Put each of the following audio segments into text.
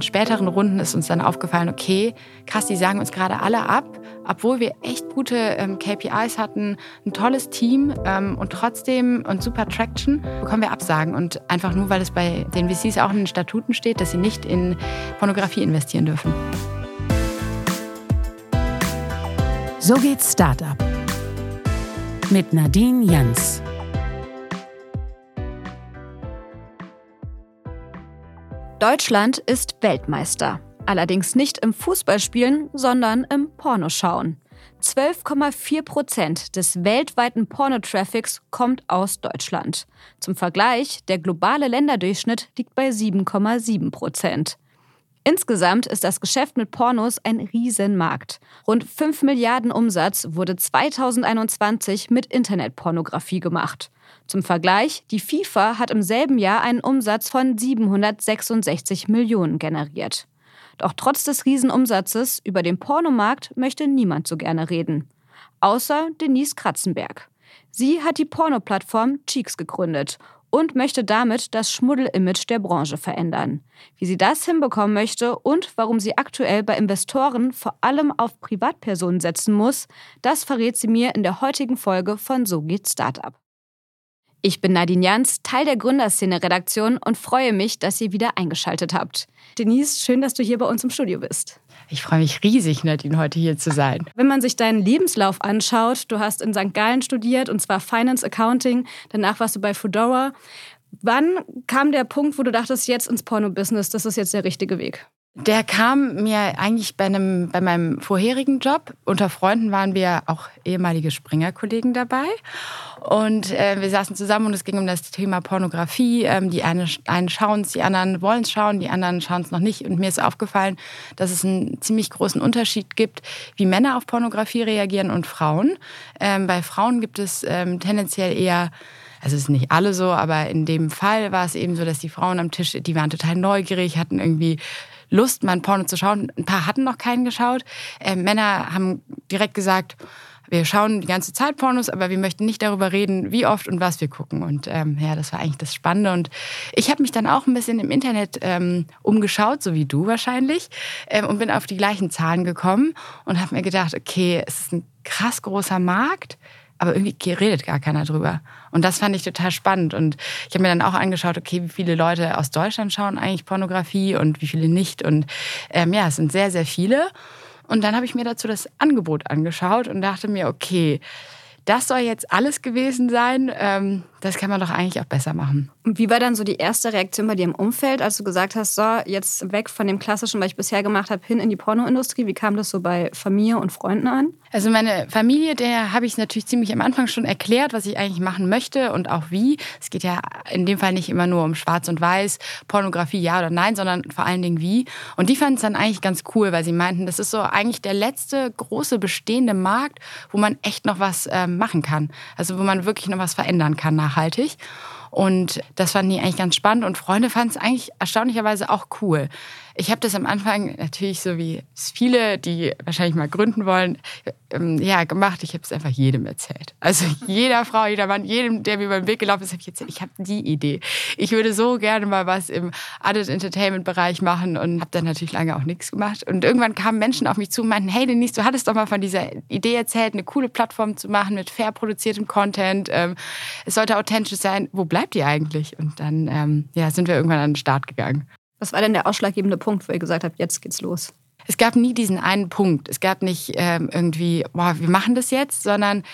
in späteren Runden ist uns dann aufgefallen, okay, krass, die sagen uns gerade alle ab, obwohl wir echt gute ähm, KPIs hatten, ein tolles Team ähm, und trotzdem und super Traction, bekommen wir Absagen. Und einfach nur, weil es bei den VCs auch in den Statuten steht, dass sie nicht in Pornografie investieren dürfen. So geht's Startup. Mit Nadine Jans. Deutschland ist Weltmeister. Allerdings nicht im Fußballspielen, sondern im Pornoschauen. 12,4 Prozent des weltweiten Pornotraffics kommt aus Deutschland. Zum Vergleich, der globale Länderdurchschnitt liegt bei 7,7 Prozent. Insgesamt ist das Geschäft mit Pornos ein Riesenmarkt. Rund 5 Milliarden Umsatz wurde 2021 mit Internetpornografie gemacht. Zum Vergleich, die FIFA hat im selben Jahr einen Umsatz von 766 Millionen generiert. Doch trotz des Riesenumsatzes über den Pornomarkt möchte niemand so gerne reden. Außer Denise Kratzenberg. Sie hat die Pornoplattform Cheeks gegründet und möchte damit das Schmuddelimage der Branche verändern. Wie sie das hinbekommen möchte und warum sie aktuell bei Investoren vor allem auf Privatpersonen setzen muss, das verrät sie mir in der heutigen Folge von So geht Startup. Ich bin Nadine Jans, Teil der Gründerszene-Redaktion und freue mich, dass ihr wieder eingeschaltet habt. Denise, schön, dass du hier bei uns im Studio bist. Ich freue mich riesig, Nadine, heute hier zu sein. Wenn man sich deinen Lebenslauf anschaut, du hast in St. Gallen studiert und zwar Finance Accounting, danach warst du bei Fedora. Wann kam der Punkt, wo du dachtest, jetzt ins Porno-Business, das ist jetzt der richtige Weg? Der kam mir eigentlich bei, einem, bei meinem vorherigen Job. Unter Freunden waren wir auch ehemalige Springer-Kollegen dabei. Und äh, wir saßen zusammen und es ging um das Thema Pornografie. Ähm, die eine, einen schauen es, die anderen wollen es schauen, die anderen schauen es noch nicht. Und mir ist aufgefallen, dass es einen ziemlich großen Unterschied gibt, wie Männer auf Pornografie reagieren und Frauen. Ähm, bei Frauen gibt es ähm, tendenziell eher also es ist nicht alle so, aber in dem Fall war es eben so, dass die Frauen am Tisch, die waren total neugierig, hatten irgendwie Lust, mal ein Porno zu schauen. Ein paar hatten noch keinen geschaut. Äh, Männer haben direkt gesagt, wir schauen die ganze Zeit Pornos, aber wir möchten nicht darüber reden, wie oft und was wir gucken. Und ähm, ja, das war eigentlich das Spannende. Und ich habe mich dann auch ein bisschen im Internet ähm, umgeschaut, so wie du wahrscheinlich, ähm, und bin auf die gleichen Zahlen gekommen und habe mir gedacht, okay, es ist ein krass großer Markt aber irgendwie redet gar keiner drüber. Und das fand ich total spannend. Und ich habe mir dann auch angeschaut, okay, wie viele Leute aus Deutschland schauen eigentlich Pornografie und wie viele nicht. Und ähm, ja, es sind sehr, sehr viele. Und dann habe ich mir dazu das Angebot angeschaut und dachte mir, okay, das soll jetzt alles gewesen sein. Ähm, das kann man doch eigentlich auch besser machen. Und wie war dann so die erste Reaktion bei dir im Umfeld, als du gesagt hast, so, jetzt weg von dem Klassischen, was ich bisher gemacht habe, hin in die Pornoindustrie? Wie kam das so bei Familie und Freunden an? Also meine Familie, der habe ich natürlich ziemlich am Anfang schon erklärt, was ich eigentlich machen möchte und auch wie. Es geht ja in dem Fall nicht immer nur um Schwarz und Weiß, Pornografie ja oder nein, sondern vor allen Dingen wie. Und die fanden es dann eigentlich ganz cool, weil sie meinten, das ist so eigentlich der letzte große bestehende Markt, wo man echt noch was äh, machen kann. Also wo man wirklich noch was verändern kann nachhaltig. Und das fanden die eigentlich ganz spannend und Freunde fanden es eigentlich erstaunlicherweise auch cool. Ich habe das am Anfang natürlich so wie viele, die wahrscheinlich mal gründen wollen, ähm, ja, gemacht. Ich habe es einfach jedem erzählt. Also jeder Frau, jeder Mann, jedem, der mir über den Weg gelaufen ist, habe ich erzählt, ich habe die Idee. Ich würde so gerne mal was im Adult Entertainment Bereich machen und habe dann natürlich lange auch nichts gemacht. Und irgendwann kamen Menschen auf mich zu und meinten, hey Denise, du hattest doch mal von dieser Idee erzählt, eine coole Plattform zu machen mit fair produziertem Content. Ähm, es sollte authentisch sein. Wo bleibt ihr eigentlich? Und dann ähm, ja, sind wir irgendwann an den Start gegangen. Was war denn der ausschlaggebende Punkt, wo ihr gesagt habt, jetzt geht's los? Es gab nie diesen einen Punkt. Es gab nicht ähm, irgendwie, boah, wir machen das jetzt, sondern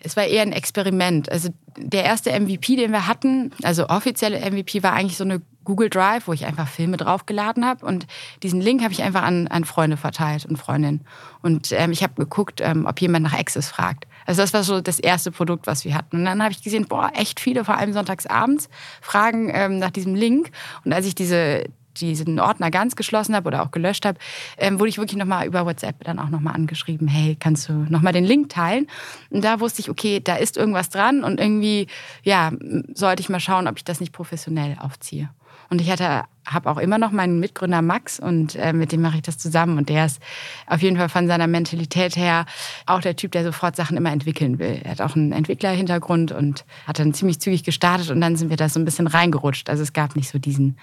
es war eher ein Experiment. Also der erste MVP, den wir hatten, also offizielle MVP, war eigentlich so eine Google Drive, wo ich einfach Filme draufgeladen habe. Und diesen Link habe ich einfach an, an Freunde verteilt und Freundinnen. Und ähm, ich habe geguckt, ähm, ob jemand nach Access fragt. Also das war so das erste Produkt, was wir hatten. Und dann habe ich gesehen, boah, echt viele, vor allem sonntags abends, fragen ähm, nach diesem Link. Und als ich diese diesen Ordner ganz geschlossen habe oder auch gelöscht habe, ähm, wurde ich wirklich nochmal über WhatsApp dann auch nochmal angeschrieben, hey, kannst du nochmal den Link teilen? Und da wusste ich, okay, da ist irgendwas dran und irgendwie, ja, sollte ich mal schauen, ob ich das nicht professionell aufziehe. Und ich hatte, habe auch immer noch meinen Mitgründer Max und äh, mit dem mache ich das zusammen. Und der ist auf jeden Fall von seiner Mentalität her auch der Typ, der sofort Sachen immer entwickeln will. Er hat auch einen Entwicklerhintergrund und hat dann ziemlich zügig gestartet und dann sind wir da so ein bisschen reingerutscht. Also es gab nicht so diesen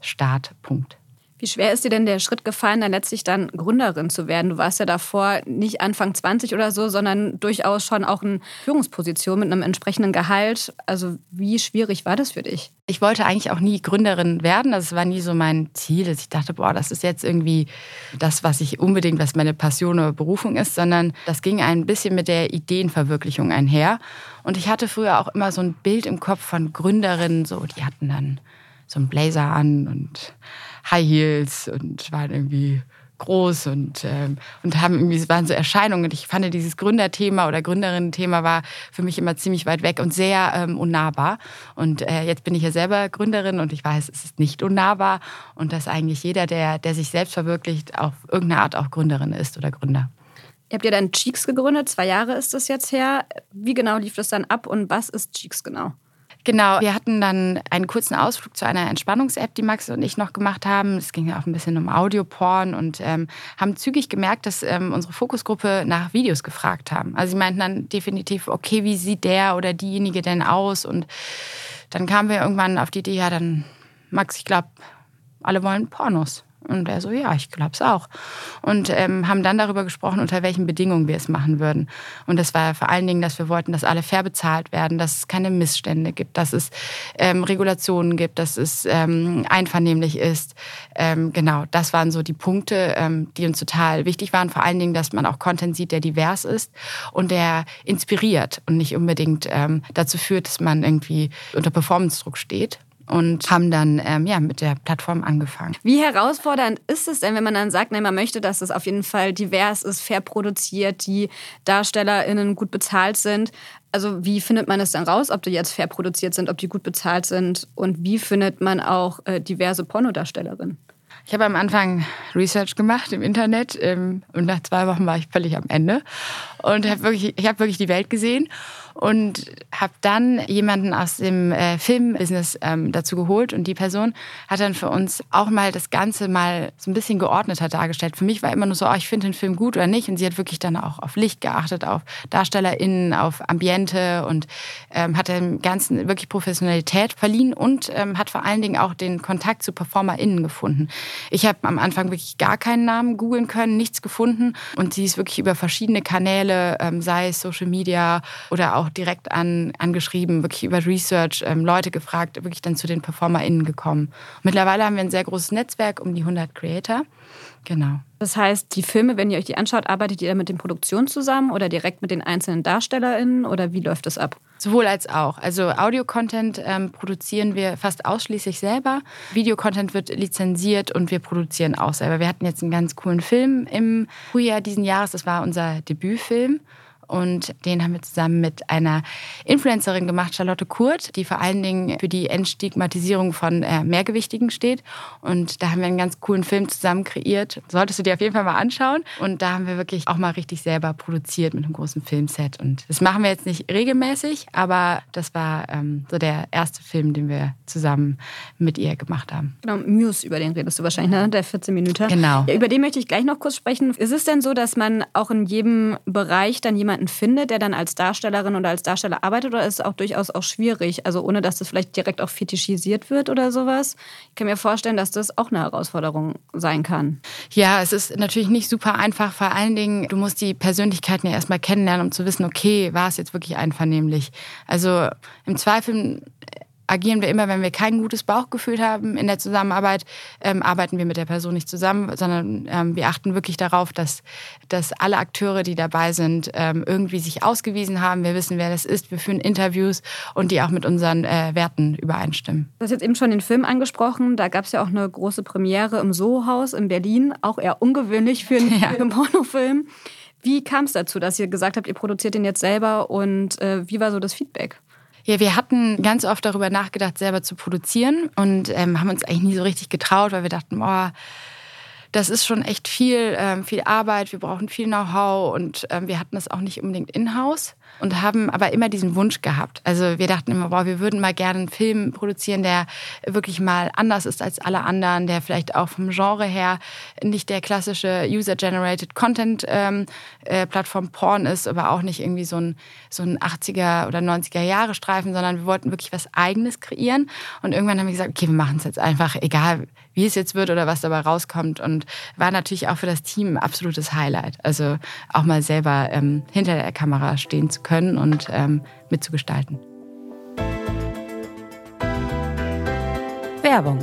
Startpunkt. Wie schwer ist dir denn der Schritt gefallen, dann letztlich dann Gründerin zu werden? Du warst ja davor nicht Anfang 20 oder so, sondern durchaus schon auch in Führungsposition mit einem entsprechenden Gehalt. Also wie schwierig war das für dich? Ich wollte eigentlich auch nie Gründerin werden. Das war nie so mein Ziel, ich dachte, boah, das ist jetzt irgendwie das, was ich unbedingt, was meine Passion oder Berufung ist, sondern das ging ein bisschen mit der Ideenverwirklichung einher. Und ich hatte früher auch immer so ein Bild im Kopf von Gründerinnen, so, die hatten dann so einen Blazer an und High Heels und waren irgendwie groß und, ähm, und haben irgendwie, es waren so Erscheinungen. Und ich fand dieses Gründerthema oder Gründerinnen-Thema war für mich immer ziemlich weit weg und sehr ähm, unnahbar. Und äh, jetzt bin ich ja selber Gründerin und ich weiß, es ist nicht unnahbar und dass eigentlich jeder, der, der sich selbst verwirklicht, auf irgendeine Art auch Gründerin ist oder Gründer. Ihr habt ja dann Cheeks gegründet, zwei Jahre ist das jetzt her. Wie genau lief das dann ab und was ist Cheeks genau? Genau, wir hatten dann einen kurzen Ausflug zu einer Entspannungs-App, die Max und ich noch gemacht haben. Es ging ja auch ein bisschen um Audioporn und ähm, haben zügig gemerkt, dass ähm, unsere Fokusgruppe nach Videos gefragt haben. Also sie meinten dann definitiv, okay, wie sieht der oder diejenige denn aus? Und dann kamen wir irgendwann auf die Idee, ja, dann Max, ich glaube, alle wollen Pornos. Und er so, ja, ich glaube es auch. Und ähm, haben dann darüber gesprochen, unter welchen Bedingungen wir es machen würden. Und das war vor allen Dingen, dass wir wollten, dass alle fair bezahlt werden, dass es keine Missstände gibt, dass es ähm, Regulationen gibt, dass es ähm, einvernehmlich ist. Ähm, genau, das waren so die Punkte, ähm, die uns total wichtig waren. Vor allen Dingen, dass man auch Content sieht, der divers ist und der inspiriert und nicht unbedingt ähm, dazu führt, dass man irgendwie unter Performance-Druck steht und haben dann ähm, ja, mit der Plattform angefangen. Wie herausfordernd ist es denn, wenn man dann sagt, nein, man möchte, dass es auf jeden Fall divers ist, fair produziert, die DarstellerInnen gut bezahlt sind? Also wie findet man es dann raus, ob die jetzt fair produziert sind, ob die gut bezahlt sind und wie findet man auch äh, diverse Pornodarstellerinnen? Ich habe am Anfang Research gemacht im Internet ähm, und nach zwei Wochen war ich völlig am Ende und habe wirklich, ich habe wirklich die Welt gesehen und habe dann jemanden aus dem äh, Filmbusiness ähm, dazu geholt und die Person hat dann für uns auch mal das Ganze mal so ein bisschen geordneter dargestellt. Für mich war immer nur so, oh, ich finde den Film gut oder nicht und sie hat wirklich dann auch auf Licht geachtet, auf DarstellerInnen, auf Ambiente und ähm, hat dem Ganzen wirklich Professionalität verliehen und ähm, hat vor allen Dingen auch den Kontakt zu PerformerInnen gefunden. Ich habe am Anfang wirklich gar keinen Namen googeln können, nichts gefunden und sie ist wirklich über verschiedene Kanäle, ähm, sei es Social Media oder auch auch direkt an, angeschrieben, wirklich über Research ähm, Leute gefragt, wirklich dann zu den PerformerInnen gekommen. Mittlerweile haben wir ein sehr großes Netzwerk, um die 100 Creator. Genau. Das heißt, die Filme, wenn ihr euch die anschaut, arbeitet ihr mit den Produktionen zusammen oder direkt mit den einzelnen DarstellerInnen oder wie läuft das ab? Sowohl als auch. Also Audio-Content ähm, produzieren wir fast ausschließlich selber. Video-Content wird lizenziert und wir produzieren auch selber. Wir hatten jetzt einen ganz coolen Film im Frühjahr diesen Jahres. Das war unser Debütfilm. Und den haben wir zusammen mit einer Influencerin gemacht, Charlotte Kurt, die vor allen Dingen für die Entstigmatisierung von äh, Mehrgewichtigen steht. Und da haben wir einen ganz coolen Film zusammen kreiert. Solltest du dir auf jeden Fall mal anschauen. Und da haben wir wirklich auch mal richtig selber produziert mit einem großen Filmset. Und das machen wir jetzt nicht regelmäßig, aber das war ähm, so der erste Film, den wir zusammen mit ihr gemacht haben. Genau, Muse, über den redest du wahrscheinlich, ne? der 14 Minuten. Genau. Über den möchte ich gleich noch kurz sprechen. Ist es denn so, dass man auch in jedem Bereich dann jemanden jemanden findet, der dann als Darstellerin oder als Darsteller arbeitet, oder ist es auch durchaus auch schwierig? Also ohne, dass das vielleicht direkt auch fetischisiert wird oder sowas. Ich kann mir vorstellen, dass das auch eine Herausforderung sein kann. Ja, es ist natürlich nicht super einfach. Vor allen Dingen, du musst die Persönlichkeiten ja erstmal kennenlernen, um zu wissen, okay, war es jetzt wirklich einvernehmlich? Also im Zweifel agieren wir immer, wenn wir kein gutes Bauchgefühl haben in der Zusammenarbeit, ähm, arbeiten wir mit der Person nicht zusammen, sondern ähm, wir achten wirklich darauf, dass, dass alle Akteure, die dabei sind, ähm, irgendwie sich ausgewiesen haben. Wir wissen, wer das ist. Wir führen Interviews und die auch mit unseren äh, Werten übereinstimmen. Du hast jetzt eben schon den Film angesprochen. Da gab es ja auch eine große Premiere im Soho-Haus in Berlin. Auch eher ungewöhnlich für einen, ja. für einen Pornofilm. Wie kam es dazu, dass ihr gesagt habt, ihr produziert den jetzt selber und äh, wie war so das Feedback? Ja, wir hatten ganz oft darüber nachgedacht, selber zu produzieren und ähm, haben uns eigentlich nie so richtig getraut, weil wir dachten, boah, das ist schon echt viel, ähm, viel Arbeit, wir brauchen viel Know-how und ähm, wir hatten das auch nicht unbedingt in-house. Und haben aber immer diesen Wunsch gehabt. Also wir dachten immer, boah, wir würden mal gerne einen Film produzieren, der wirklich mal anders ist als alle anderen, der vielleicht auch vom Genre her nicht der klassische User-Generated Content-Plattform ähm, äh, Porn ist, aber auch nicht irgendwie so ein, so ein 80er oder 90er Jahre Streifen, sondern wir wollten wirklich was Eigenes kreieren. Und irgendwann haben wir gesagt, okay, wir machen es jetzt einfach, egal wie es jetzt wird oder was dabei rauskommt. Und war natürlich auch für das Team ein absolutes Highlight. Also auch mal selber ähm, hinter der Kamera stehen zu können und ähm, mitzugestalten. Werbung.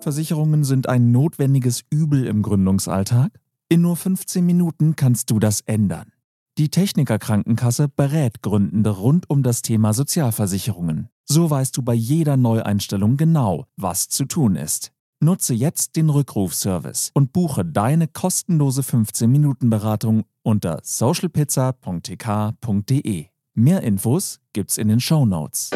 Versicherungen sind ein notwendiges Übel im Gründungsalltag? In nur 15 Minuten kannst du das ändern. Die Techniker Krankenkasse berät Gründende rund um das Thema Sozialversicherungen. So weißt du bei jeder Neueinstellung genau, was zu tun ist. Nutze jetzt den Rückrufservice und buche deine kostenlose 15-Minuten-Beratung unter socialpizza.tk.de. Mehr Infos gibt's in den Show Notes.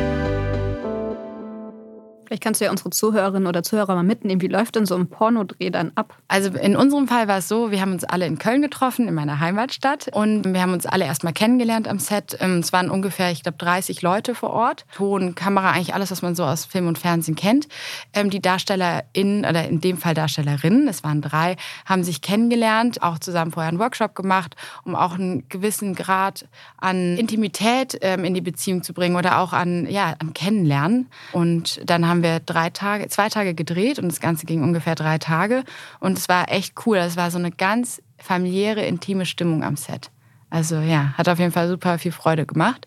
Vielleicht kannst du ja unsere Zuhörerinnen oder Zuhörer mal mitnehmen. Wie läuft denn so ein Pornodreh dann ab? Also in unserem Fall war es so, wir haben uns alle in Köln getroffen, in meiner Heimatstadt. Und wir haben uns alle erstmal kennengelernt am Set. Ähm, es waren ungefähr, ich glaube, 30 Leute vor Ort. Ton, Kamera, eigentlich alles, was man so aus Film und Fernsehen kennt. Ähm, die DarstellerInnen, oder in dem Fall Darstellerinnen, es waren drei, haben sich kennengelernt, auch zusammen vorher einen Workshop gemacht, um auch einen gewissen Grad an Intimität ähm, in die Beziehung zu bringen oder auch an, ja, an Kennenlernen. Und dann haben wir drei Tage, zwei Tage gedreht und das Ganze ging ungefähr drei Tage. Und es war echt cool. Es war so eine ganz familiäre, intime Stimmung am Set. Also ja, hat auf jeden Fall super viel Freude gemacht.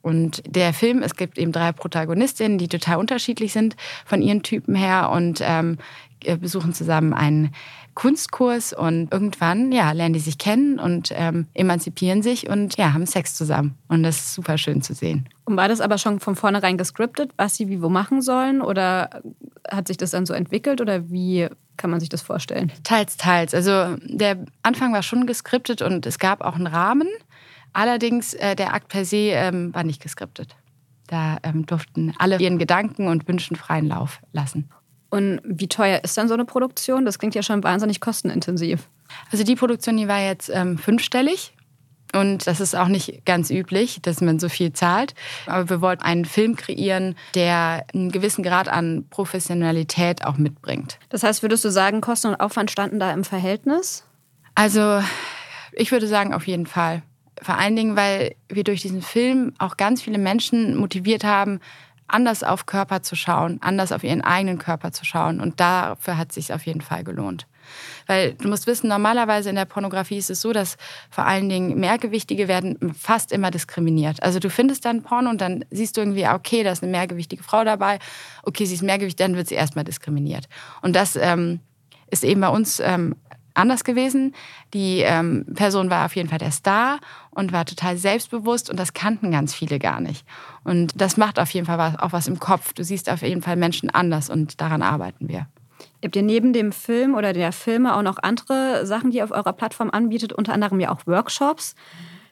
Und der Film, es gibt eben drei Protagonistinnen, die total unterschiedlich sind von ihren Typen her und ähm, besuchen zusammen einen Kunstkurs und irgendwann ja, lernen die sich kennen und ähm, emanzipieren sich und ja, haben Sex zusammen. Und das ist super schön zu sehen. Und war das aber schon von vornherein gescriptet, was sie wie wo machen sollen? Oder hat sich das dann so entwickelt oder wie kann man sich das vorstellen? Teils, teils. Also der Anfang war schon geskriptet und es gab auch einen Rahmen. Allerdings, äh, der Akt per se ähm, war nicht geskriptet. Da ähm, durften alle ihren Gedanken und Wünschen freien Lauf lassen. Und wie teuer ist dann so eine Produktion? Das klingt ja schon wahnsinnig kostenintensiv. Also die Produktion, die war jetzt ähm, fünfstellig. Und das ist auch nicht ganz üblich, dass man so viel zahlt. Aber wir wollten einen Film kreieren, der einen gewissen Grad an Professionalität auch mitbringt. Das heißt, würdest du sagen, Kosten und Aufwand standen da im Verhältnis? Also ich würde sagen, auf jeden Fall. Vor allen Dingen, weil wir durch diesen Film auch ganz viele Menschen motiviert haben, anders auf Körper zu schauen, anders auf ihren eigenen Körper zu schauen. Und dafür hat es sich auf jeden Fall gelohnt. Weil du musst wissen, normalerweise in der Pornografie ist es so, dass vor allen Dingen Mehrgewichtige werden fast immer diskriminiert. Also du findest dann Porno und dann siehst du irgendwie, ah, okay, da ist eine mehrgewichtige Frau dabei. Okay, sie ist mehrgewichtig, dann wird sie erstmal diskriminiert. Und das ähm, ist eben bei uns ähm, anders gewesen. Die ähm, Person war auf jeden Fall der Star und war total selbstbewusst und das kannten ganz viele gar nicht. Und das macht auf jeden Fall auch was im Kopf. Du siehst auf jeden Fall Menschen anders und daran arbeiten wir. Habt ihr neben dem Film oder der Filme auch noch andere Sachen, die ihr auf eurer Plattform anbietet, unter anderem ja auch Workshops?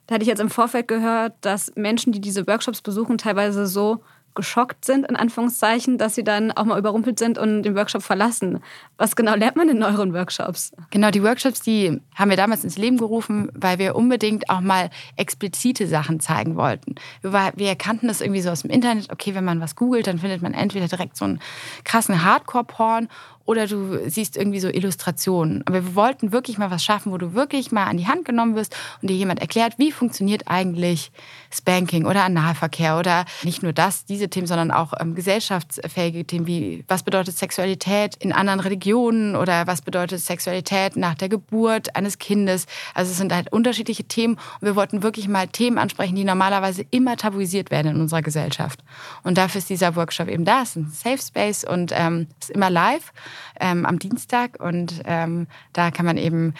Da hatte ich jetzt im Vorfeld gehört, dass Menschen, die diese Workshops besuchen, teilweise so geschockt sind, in Anführungszeichen, dass sie dann auch mal überrumpelt sind und den Workshop verlassen. Was genau lernt man in euren Workshops? Genau, die Workshops, die haben wir damals ins Leben gerufen, weil wir unbedingt auch mal explizite Sachen zeigen wollten. Wir, wir erkannten das irgendwie so aus dem Internet, okay, wenn man was googelt, dann findet man entweder direkt so einen krassen Hardcore-Porn oder du siehst irgendwie so Illustrationen. Aber wir wollten wirklich mal was schaffen, wo du wirklich mal an die Hand genommen wirst und dir jemand erklärt, wie funktioniert eigentlich Spanking oder Analverkehr oder nicht nur das, diese Themen, sondern auch ähm, gesellschaftsfähige Themen wie was bedeutet Sexualität in anderen Religionen oder was bedeutet Sexualität nach der Geburt eines Kindes. Also es sind halt unterschiedliche Themen und wir wollten wirklich mal Themen ansprechen, die normalerweise immer tabuisiert werden in unserer Gesellschaft. Und dafür ist dieser Workshop eben da, es ist ein Safe Space und ähm, ist immer live ähm, am Dienstag und ähm, da kann man eben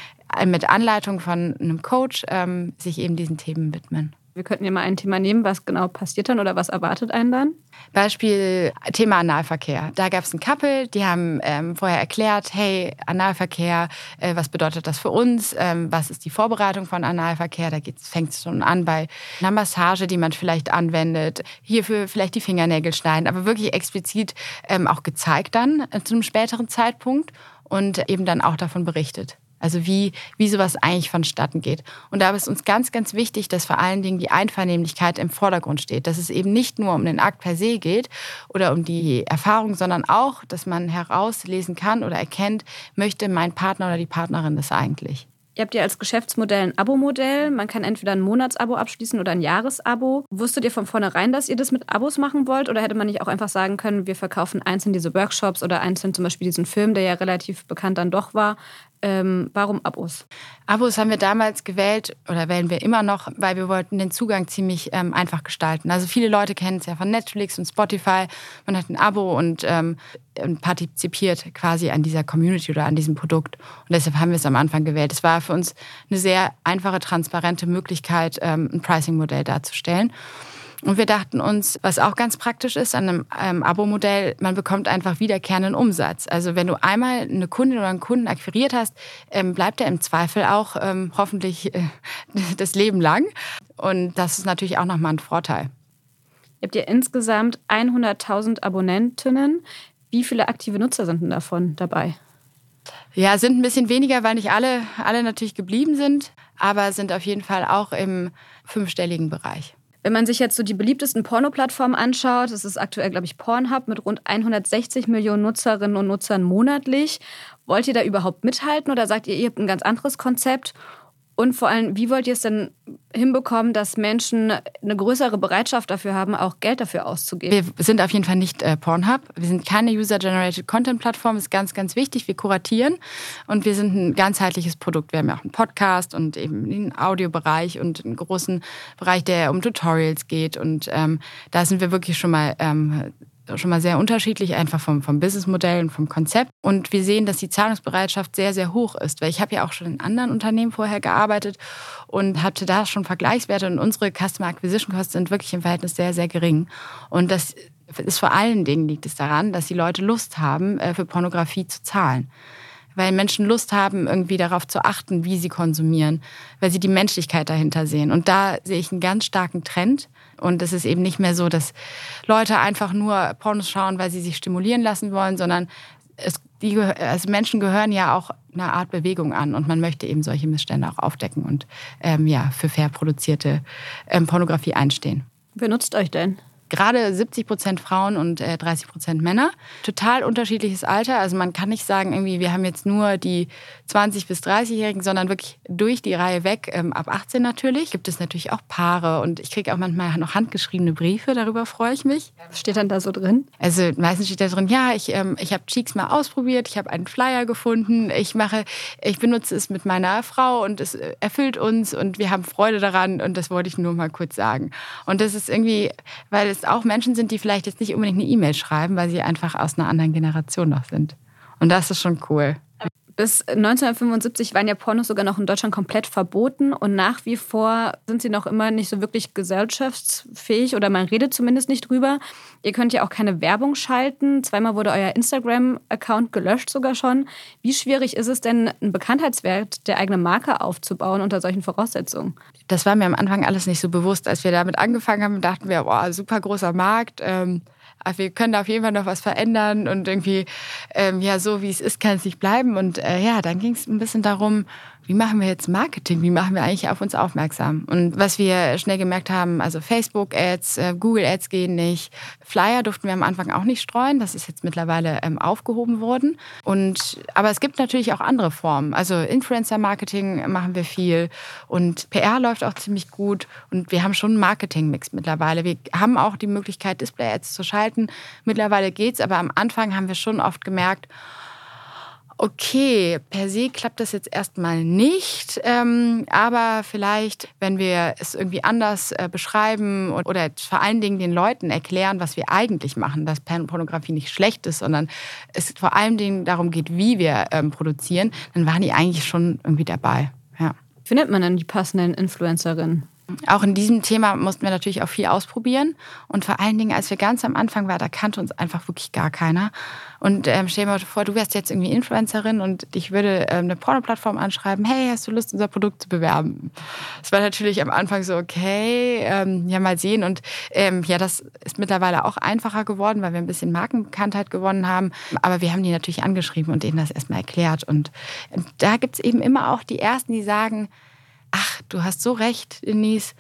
mit Anleitung von einem Coach ähm, sich eben diesen Themen widmen. Wir könnten ja mal ein Thema nehmen, was genau passiert dann oder was erwartet einen dann? Beispiel Thema Analverkehr. Da gab es ein Couple, die haben ähm, vorher erklärt, hey, Analverkehr, äh, was bedeutet das für uns? Ähm, was ist die Vorbereitung von Analverkehr? Da fängt es schon an bei einer Massage, die man vielleicht anwendet. Hierfür vielleicht die Fingernägel schneiden, aber wirklich explizit ähm, auch gezeigt dann äh, zu einem späteren Zeitpunkt und eben dann auch davon berichtet Also wie, wie sowas eigentlich vonstatten geht. Und da ist uns ganz, ganz wichtig, dass vor allen Dingen die Einvernehmlichkeit im Vordergrund steht. Dass es eben nicht nur um den Akt per se geht oder um die Erfahrung, sondern auch, dass man herauslesen kann oder erkennt, möchte mein Partner oder die Partnerin das eigentlich. Ihr habt ja als Geschäftsmodell ein Abo-Modell. Man kann entweder ein Monatsabo abschließen oder ein Jahresabo. Wusstet ihr von vornherein, dass ihr das mit Abos machen wollt? Oder hätte man nicht auch einfach sagen können, wir verkaufen einzeln diese Workshops oder einzeln zum Beispiel diesen Film, der ja relativ bekannt dann doch war, ähm, warum Abos? Abos haben wir damals gewählt oder wählen wir immer noch, weil wir wollten den Zugang ziemlich ähm, einfach gestalten. Also viele Leute kennen es ja von Netflix und Spotify. Man hat ein Abo und ähm, partizipiert quasi an dieser Community oder an diesem Produkt. Und deshalb haben wir es am Anfang gewählt. Es war für uns eine sehr einfache, transparente Möglichkeit, ähm, ein Pricing-Modell darzustellen. Und wir dachten uns, was auch ganz praktisch ist an einem ähm, Abo-Modell, man bekommt einfach wiederkehrenden Umsatz. Also wenn du einmal eine Kundin oder einen Kunden akquiriert hast, ähm, bleibt er im Zweifel auch ähm, hoffentlich äh, das Leben lang. Und das ist natürlich auch nochmal ein Vorteil. Ihr habt ja insgesamt 100.000 Abonnentinnen. Wie viele aktive Nutzer sind denn davon dabei? Ja, sind ein bisschen weniger, weil nicht alle, alle natürlich geblieben sind, aber sind auf jeden Fall auch im fünfstelligen Bereich. Wenn man sich jetzt so die beliebtesten Porno-Plattformen anschaut, das ist aktuell, glaube ich, Pornhub mit rund 160 Millionen Nutzerinnen und Nutzern monatlich. Wollt ihr da überhaupt mithalten oder sagt ihr, ihr habt ein ganz anderes Konzept? Und vor allem, wie wollt ihr es denn hinbekommen, dass Menschen eine größere Bereitschaft dafür haben, auch Geld dafür auszugeben? Wir sind auf jeden Fall nicht äh, Pornhub. Wir sind keine User-Generated Content-Plattform. ist ganz, ganz wichtig. Wir kuratieren und wir sind ein ganzheitliches Produkt. Wir haben ja auch einen Podcast und eben einen Audiobereich und einen großen Bereich, der um Tutorials geht. Und ähm, da sind wir wirklich schon mal ähm, schon mal sehr unterschiedlich, einfach vom, vom Businessmodell und vom Konzept. Und wir sehen, dass die Zahlungsbereitschaft sehr, sehr hoch ist. Weil ich habe ja auch schon in anderen Unternehmen vorher gearbeitet und hatte da schon Vergleichswerte und unsere Customer Acquisition Costs sind wirklich im Verhältnis sehr, sehr gering. Und das ist vor allen Dingen liegt es daran, dass die Leute Lust haben, äh, für Pornografie zu zahlen weil Menschen Lust haben, irgendwie darauf zu achten, wie sie konsumieren, weil sie die Menschlichkeit dahinter sehen. Und da sehe ich einen ganz starken Trend. Und es ist eben nicht mehr so, dass Leute einfach nur Pornos schauen, weil sie sich stimulieren lassen wollen, sondern es, die, also Menschen gehören ja auch einer Art Bewegung an und man möchte eben solche Missstände auch aufdecken und ähm, ja, für fair produzierte ähm, Pornografie einstehen. Wer nutzt euch denn? Gerade 70 Prozent Frauen und 30 äh, Prozent Männer. Total unterschiedliches Alter. Also man kann nicht sagen, irgendwie, wir haben jetzt nur die 20- bis 30-Jährigen, sondern wirklich durch die Reihe weg, ähm, ab 18 natürlich. Gibt es natürlich auch Paare und ich kriege auch manchmal noch handgeschriebene Briefe, darüber freue ich mich. Was steht dann da so drin? Also meistens steht da drin, ja, ich, ähm, ich habe Cheeks mal ausprobiert, ich habe einen Flyer gefunden, ich mache, ich benutze es mit meiner Frau und es äh, erfüllt uns und wir haben Freude daran und das wollte ich nur mal kurz sagen. Und das ist irgendwie, weil es es auch Menschen sind, die vielleicht jetzt nicht unbedingt eine E-Mail schreiben, weil sie einfach aus einer anderen Generation noch sind. Und das ist schon cool. Bis 1975 waren ja Pornos sogar noch in Deutschland komplett verboten und nach wie vor sind sie noch immer nicht so wirklich gesellschaftsfähig oder man redet zumindest nicht drüber. Ihr könnt ja auch keine Werbung schalten. Zweimal wurde euer Instagram-Account gelöscht sogar schon. Wie schwierig ist es denn, einen Bekanntheitswert der eigenen Marke aufzubauen unter solchen Voraussetzungen? Das war mir am Anfang alles nicht so bewusst. Als wir damit angefangen haben, dachten wir, boah, super großer Markt. Ähm wir können da auf jeden Fall noch was verändern und irgendwie, ähm, ja, so wie es ist, kann es nicht bleiben. Und äh, ja, dann ging es ein bisschen darum, wie machen wir jetzt Marketing? Wie machen wir eigentlich auf uns aufmerksam? Und was wir schnell gemerkt haben, also Facebook-Ads, äh, Google-Ads gehen nicht. Flyer durften wir am Anfang auch nicht streuen. Das ist jetzt mittlerweile ähm, aufgehoben worden. Und, aber es gibt natürlich auch andere Formen. Also Influencer-Marketing machen wir viel und PR läuft auch ziemlich gut. Und wir haben schon einen Marketing-Mix mittlerweile. Wir haben auch die Möglichkeit, Display-Ads zu schalten. Mittlerweile geht's, aber am Anfang haben wir schon oft gemerkt, okay, per se klappt das jetzt erstmal nicht, ähm, aber vielleicht, wenn wir es irgendwie anders äh, beschreiben oder vor allen Dingen den Leuten erklären, was wir eigentlich machen, dass Pornografie nicht schlecht ist, sondern es vor allen Dingen darum geht, wie wir ähm, produzieren, dann waren die eigentlich schon irgendwie dabei. Ja. Findet man denn die passenden Influencerinnen? Auch in diesem Thema mussten wir natürlich auch viel ausprobieren. Und vor allen Dingen, als wir ganz am Anfang waren, da kannte uns einfach wirklich gar keiner. Und ähm, stell dir mal vor, du wärst jetzt irgendwie Influencerin und ich würde ähm, eine Porno-Plattform anschreiben, hey, hast du Lust, unser Produkt zu bewerben? Das war natürlich am Anfang so, okay, ähm, ja, mal sehen. Und ähm, ja, das ist mittlerweile auch einfacher geworden, weil wir ein bisschen Markenbekanntheit gewonnen haben. Aber wir haben die natürlich angeschrieben und denen das erstmal erklärt. Und da gibt es eben immer auch die Ersten, die sagen, ach, du hast so recht, Denise,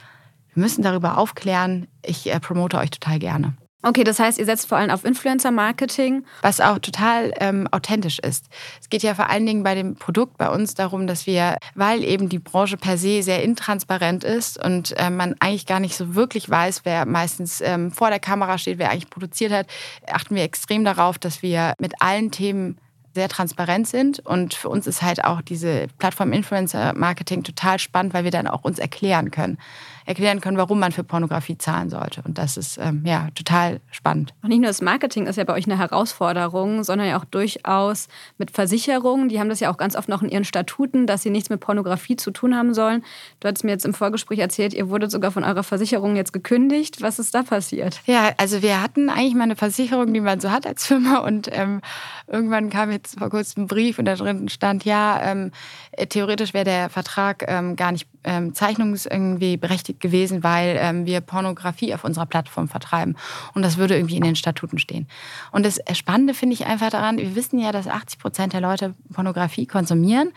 wir müssen darüber aufklären. Ich äh, promote euch total gerne. Okay, das heißt, ihr setzt vor allem auf Influencer-Marketing. Was auch total ähm, authentisch ist. Es geht ja vor allen Dingen bei dem Produkt bei uns darum, dass wir, weil eben die Branche per se sehr intransparent ist und äh, man eigentlich gar nicht so wirklich weiß, wer meistens ähm, vor der Kamera steht, wer eigentlich produziert hat, achten wir extrem darauf, dass wir mit allen Themen sehr transparent sind. Und für uns ist halt auch diese Plattform Influencer Marketing total spannend, weil wir dann auch uns erklären können erklären können, warum man für Pornografie zahlen sollte. Und das ist ähm, ja total spannend. Und nicht nur das Marketing ist ja bei euch eine Herausforderung, sondern ja auch durchaus mit Versicherungen. Die haben das ja auch ganz oft noch in ihren Statuten, dass sie nichts mit Pornografie zu tun haben sollen. Du hattest mir jetzt im Vorgespräch erzählt, ihr wurdet sogar von eurer Versicherung jetzt gekündigt. Was ist da passiert? Ja, also wir hatten eigentlich mal eine Versicherung, die man so hat als Firma. Und ähm, irgendwann kam jetzt vor kurzem ein Brief und da drin stand, ja, ähm, theoretisch wäre der Vertrag ähm, gar nicht ähm, zeichnungs irgendwie berechtigt gewesen, weil ähm, wir Pornografie auf unserer Plattform vertreiben. Und das würde irgendwie in den Statuten stehen. Und das Spannende finde ich einfach daran, wir wissen ja, dass 80 Prozent der Leute Pornografie konsumieren.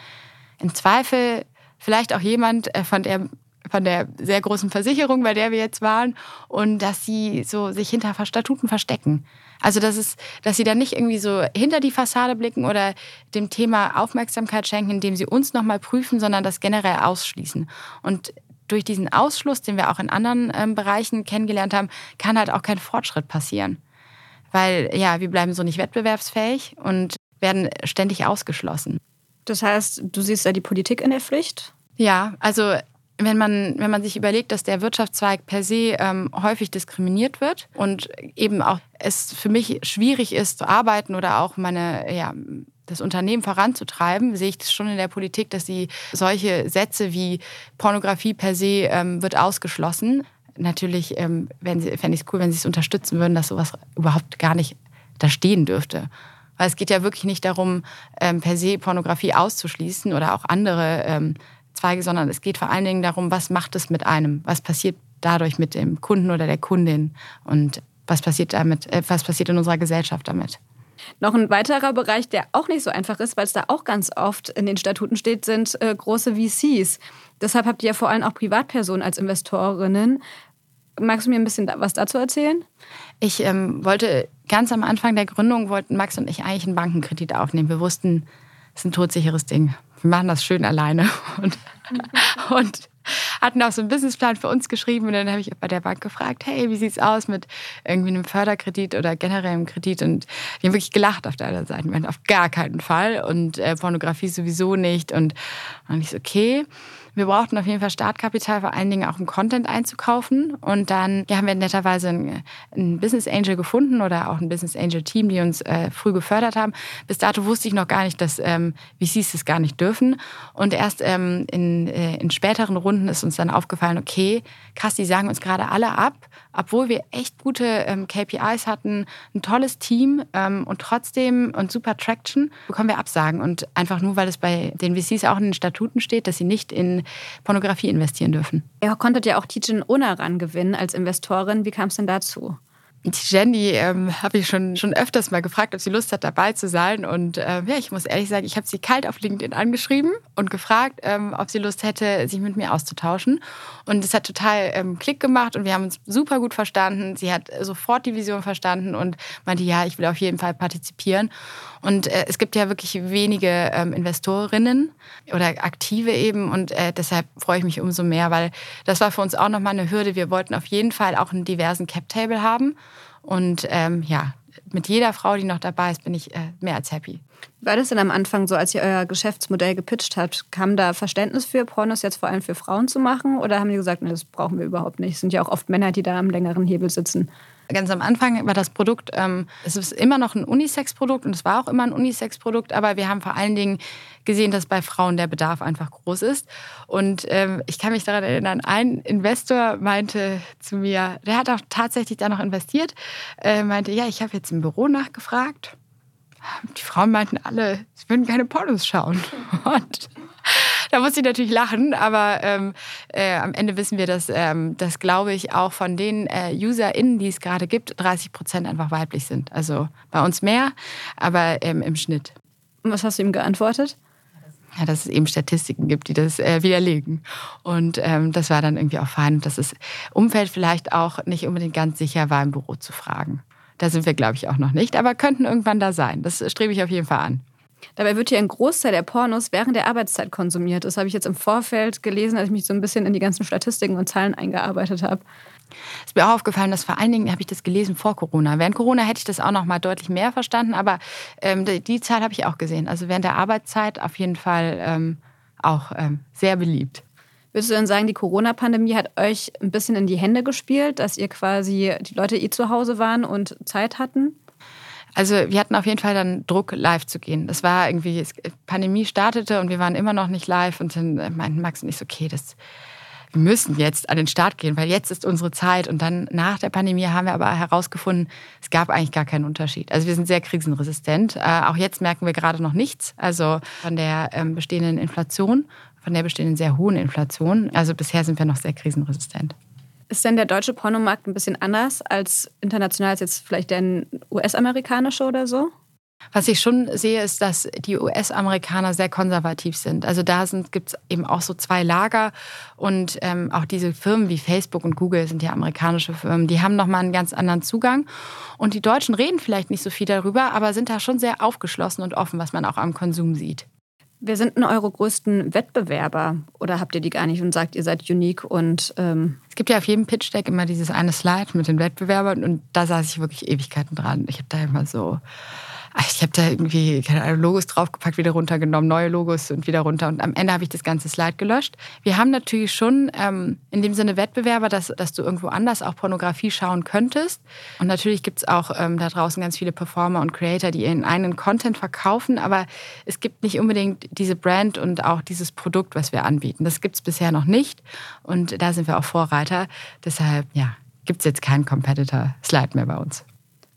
Im Zweifel vielleicht auch jemand äh, von der von der sehr großen Versicherung, bei der wir jetzt waren, und dass sie so sich hinter Statuten verstecken. Also dass es, dass sie dann nicht irgendwie so hinter die Fassade blicken oder dem Thema Aufmerksamkeit schenken, indem sie uns nochmal prüfen, sondern das generell ausschließen. Und durch diesen Ausschluss, den wir auch in anderen ähm, Bereichen kennengelernt haben, kann halt auch kein Fortschritt passieren. Weil ja, wir bleiben so nicht wettbewerbsfähig und werden ständig ausgeschlossen. Das heißt, du siehst da die Politik in der Pflicht? Ja, also wenn man, wenn man sich überlegt, dass der Wirtschaftszweig per se ähm, häufig diskriminiert wird und eben auch es für mich schwierig ist zu arbeiten oder auch meine, ja, das Unternehmen voranzutreiben, sehe ich das schon in der Politik, dass sie solche Sätze wie Pornografie per se ähm, wird ausgeschlossen. Natürlich ähm, fände ich es cool, wenn sie es unterstützen würden, dass sowas überhaupt gar nicht da stehen dürfte. Weil es geht ja wirklich nicht darum, ähm, per se Pornografie auszuschließen oder auch andere ähm, Zweige, sondern es geht vor allen Dingen darum, was macht es mit einem? Was passiert dadurch mit dem Kunden oder der Kundin? Und was passiert damit, äh, was passiert in unserer Gesellschaft damit? Noch ein weiterer Bereich, der auch nicht so einfach ist, weil es da auch ganz oft in den Statuten steht, sind äh, große VCs. Deshalb habt ihr ja vor allem auch Privatpersonen als Investorinnen. Magst du mir ein bisschen was dazu erzählen? Ich ähm, wollte ganz am Anfang der Gründung wollten Max und ich eigentlich einen Bankenkredit aufnehmen. Wir wussten, es ist ein todsicheres Ding wir machen das schön alleine. Und, und hatten auch so einen Businessplan für uns geschrieben. Und dann habe ich bei der Bank gefragt, hey, wie sieht es aus mit irgendwie einem Förderkredit oder generellem Kredit? Und die haben wirklich gelacht auf der anderen Seite. Ich meine, auf gar keinen Fall. Und äh, Pornografie sowieso nicht. Und dann ich so, okay. Wir brauchten auf jeden Fall Startkapital, vor allen Dingen auch um Content einzukaufen. Und dann ja, haben wir netterweise einen, einen Business Angel gefunden oder auch ein Business Angel Team, die uns äh, früh gefördert haben. Bis dato wusste ich noch gar nicht, dass ähm, VCs das gar nicht dürfen. Und erst ähm, in, äh, in späteren Runden ist uns dann aufgefallen, okay, krass, die sagen uns gerade alle ab, obwohl wir echt gute ähm, KPIs hatten, ein tolles Team ähm, und trotzdem und super Traction, bekommen wir Absagen. Und einfach nur, weil es bei den VCs auch in den Statuten steht, dass sie nicht in Pornografie investieren dürfen. Ihr konntet ja auch Tijen Onaran gewinnen als Investorin. Wie kam es denn dazu? Die Jenny ähm, habe ich schon, schon öfters mal gefragt, ob sie Lust hat, dabei zu sein. Und ähm, ja, ich muss ehrlich sagen, ich habe sie kalt auf LinkedIn angeschrieben und gefragt, ähm, ob sie Lust hätte, sich mit mir auszutauschen. Und es hat total ähm, Klick gemacht und wir haben uns super gut verstanden. Sie hat sofort die Vision verstanden und meinte, ja, ich will auf jeden Fall partizipieren. Und äh, es gibt ja wirklich wenige ähm, Investorinnen oder Aktive eben. Und äh, deshalb freue ich mich umso mehr, weil das war für uns auch nochmal eine Hürde. Wir wollten auf jeden Fall auch einen diversen Cap-Table haben. Und ähm, ja, mit jeder Frau, die noch dabei ist, bin ich äh, mehr als happy. War das denn am Anfang so, als ihr euer Geschäftsmodell gepitcht habt, kam da Verständnis für, Pornos jetzt vor allem für Frauen zu machen? Oder haben die gesagt, nee, das brauchen wir überhaupt nicht? Es sind ja auch oft Männer, die da am längeren Hebel sitzen. Ganz am Anfang war das Produkt, ähm, es ist immer noch ein Unisex-Produkt und es war auch immer ein Unisex-Produkt, aber wir haben vor allen Dingen gesehen, dass bei Frauen der Bedarf einfach groß ist. Und ähm, ich kann mich daran erinnern, ein Investor meinte zu mir, der hat auch tatsächlich da noch investiert, äh, meinte, ja, ich habe jetzt im Büro nachgefragt. Die Frauen meinten alle, sie würden keine Pornos schauen. Und da muss ich natürlich lachen, aber ähm, äh, am Ende wissen wir, dass, ähm, dass glaube ich, auch von den äh, UserInnen, die es gerade gibt, 30 Prozent einfach weiblich sind. Also bei uns mehr, aber ähm, im Schnitt. Und was hast du ihm geantwortet? Ja, dass es eben Statistiken gibt, die das äh, widerlegen. Und ähm, das war dann irgendwie auch fein, dass das Umfeld vielleicht auch nicht unbedingt ganz sicher war, im Büro zu fragen. Da sind wir, glaube ich, auch noch nicht, aber könnten irgendwann da sein. Das strebe ich auf jeden Fall an. Dabei wird hier ein Großteil der Pornos während der Arbeitszeit konsumiert. Das habe ich jetzt im Vorfeld gelesen, als ich mich so ein bisschen in die ganzen Statistiken und Zahlen eingearbeitet habe. Es ist mir auch aufgefallen, dass vor allen Dingen habe ich das gelesen vor Corona. Während Corona hätte ich das auch noch mal deutlich mehr verstanden, aber ähm, die, die, Zahl habe ich auch gesehen. Also während der Arbeitszeit auf jeden Fall ähm, auch ähm, sehr beliebt. Würdest du dann sagen, die Corona-Pandemie hat euch ein bisschen in die Hände gespielt, dass ihr quasi die Leute eh zu Hause waren und Zeit hatten? Also wir hatten auf jeden Fall dann Druck, live zu gehen. Das war irgendwie, Pandemie startete und wir waren immer noch nicht live und dann meinten Max und ich so, okay, das, wir müssen jetzt an den Start gehen, weil jetzt ist unsere Zeit. Und dann nach der Pandemie haben wir aber herausgefunden, es gab eigentlich gar keinen Unterschied. Also wir sind sehr krisenresistent. Äh, auch jetzt merken wir gerade noch nichts. Also von der ähm, bestehenden Inflation, von der bestehenden sehr hohen Inflation. Also bisher sind wir noch sehr krisenresistent. Ist denn der deutsche Pornomarkt ein bisschen anders als international als jetzt vielleicht der US-amerikanische oder so? Was ich schon sehe, ist, dass die US-Amerikaner sehr konservativ sind. Also da gibt es eben auch so zwei Lager und ähm, auch diese Firmen wie Facebook und Google sind ja amerikanische Firmen, die haben nochmal einen ganz anderen Zugang. Und die Deutschen reden vielleicht nicht so viel darüber, aber sind da schon sehr aufgeschlossen und offen, was man auch am Konsum sieht. Wer sind denn eure größten Wettbewerber? Oder habt ihr die gar nicht und sagt, ihr seid unique und. Ähm es gibt ja auf jedem Pitch-Deck immer dieses eine Slide mit den Wettbewerbern und da saß ich wirklich Ewigkeiten dran. Ich habe da immer so ich habe da irgendwie Ahnung, Logos draufgepackt, wieder runtergenommen, neue Logos und wieder runter. Und am Ende habe ich das ganze Slide gelöscht. Wir haben natürlich schon ähm, in dem Sinne Wettbewerber, dass, dass du irgendwo anders auch Pornografie schauen könntest. Und natürlich gibt es auch ähm, da draußen ganz viele Performer und Creator, die ihren eigenen Content verkaufen. Aber es gibt nicht unbedingt diese Brand und auch dieses Produkt, was wir anbieten. Das gibt es bisher noch nicht. Und da sind wir auch Vorreiter. Deshalb, ja, gibt es jetzt keinen Competitor-Slide mehr bei uns.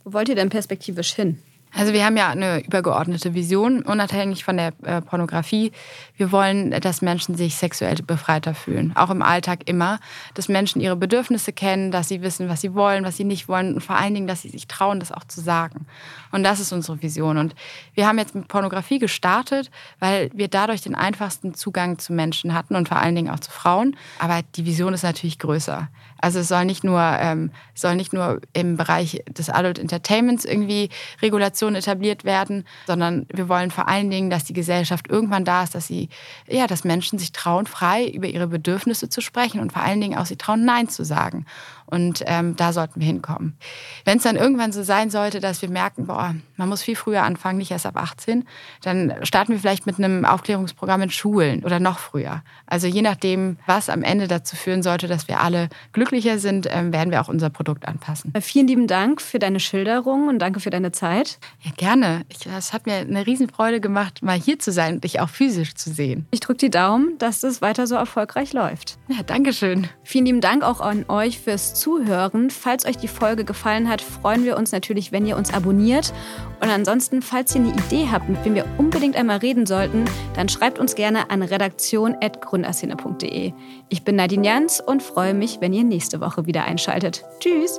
Wo wollt ihr denn perspektivisch hin? Also wir haben ja eine übergeordnete Vision, unabhängig von der äh, Pornografie. Wir wollen, dass Menschen sich sexuell befreiter fühlen, auch im Alltag immer, dass Menschen ihre Bedürfnisse kennen, dass sie wissen, was sie wollen, was sie nicht wollen und vor allen Dingen, dass sie sich trauen, das auch zu sagen. Und das ist unsere Vision. Und wir haben jetzt mit Pornografie gestartet, weil wir dadurch den einfachsten Zugang zu Menschen hatten und vor allen Dingen auch zu Frauen. Aber die Vision ist natürlich größer. Also es soll nicht nur, ähm, soll nicht nur im Bereich des Adult Entertainments irgendwie Regulationen etabliert werden, sondern wir wollen vor allen Dingen, dass die Gesellschaft irgendwann da ist, dass sie, ja, dass Menschen sich trauen, frei über ihre Bedürfnisse zu sprechen und vor allen Dingen auch sie trauen, Nein zu sagen. Und ähm, da sollten wir hinkommen. Wenn es dann irgendwann so sein sollte, dass wir merken, boah, man muss viel früher anfangen, nicht erst ab 18, dann starten wir vielleicht mit einem Aufklärungsprogramm in Schulen oder noch früher. Also je nachdem, was am Ende dazu führen sollte, dass wir alle glücklicher sind, ähm, werden wir auch unser Produkt anpassen. Vielen lieben Dank für deine Schilderung und danke für deine Zeit. Ja, gerne. Es hat mir eine Riesenfreude gemacht, mal hier zu sein und dich auch physisch zu sehen. Ich drücke die Daumen, dass es weiter so erfolgreich läuft. Ja, danke schön. Vielen lieben Dank auch an euch fürs Zuhören. Falls euch die Folge gefallen hat, freuen wir uns natürlich, wenn ihr uns abonniert. Und ansonsten, falls ihr eine Idee habt, mit wem wir unbedingt einmal reden sollten, dann schreibt uns gerne an redaktion.gründerszene.de. Ich bin Nadine Jans und freue mich, wenn ihr nächste Woche wieder einschaltet. Tschüss!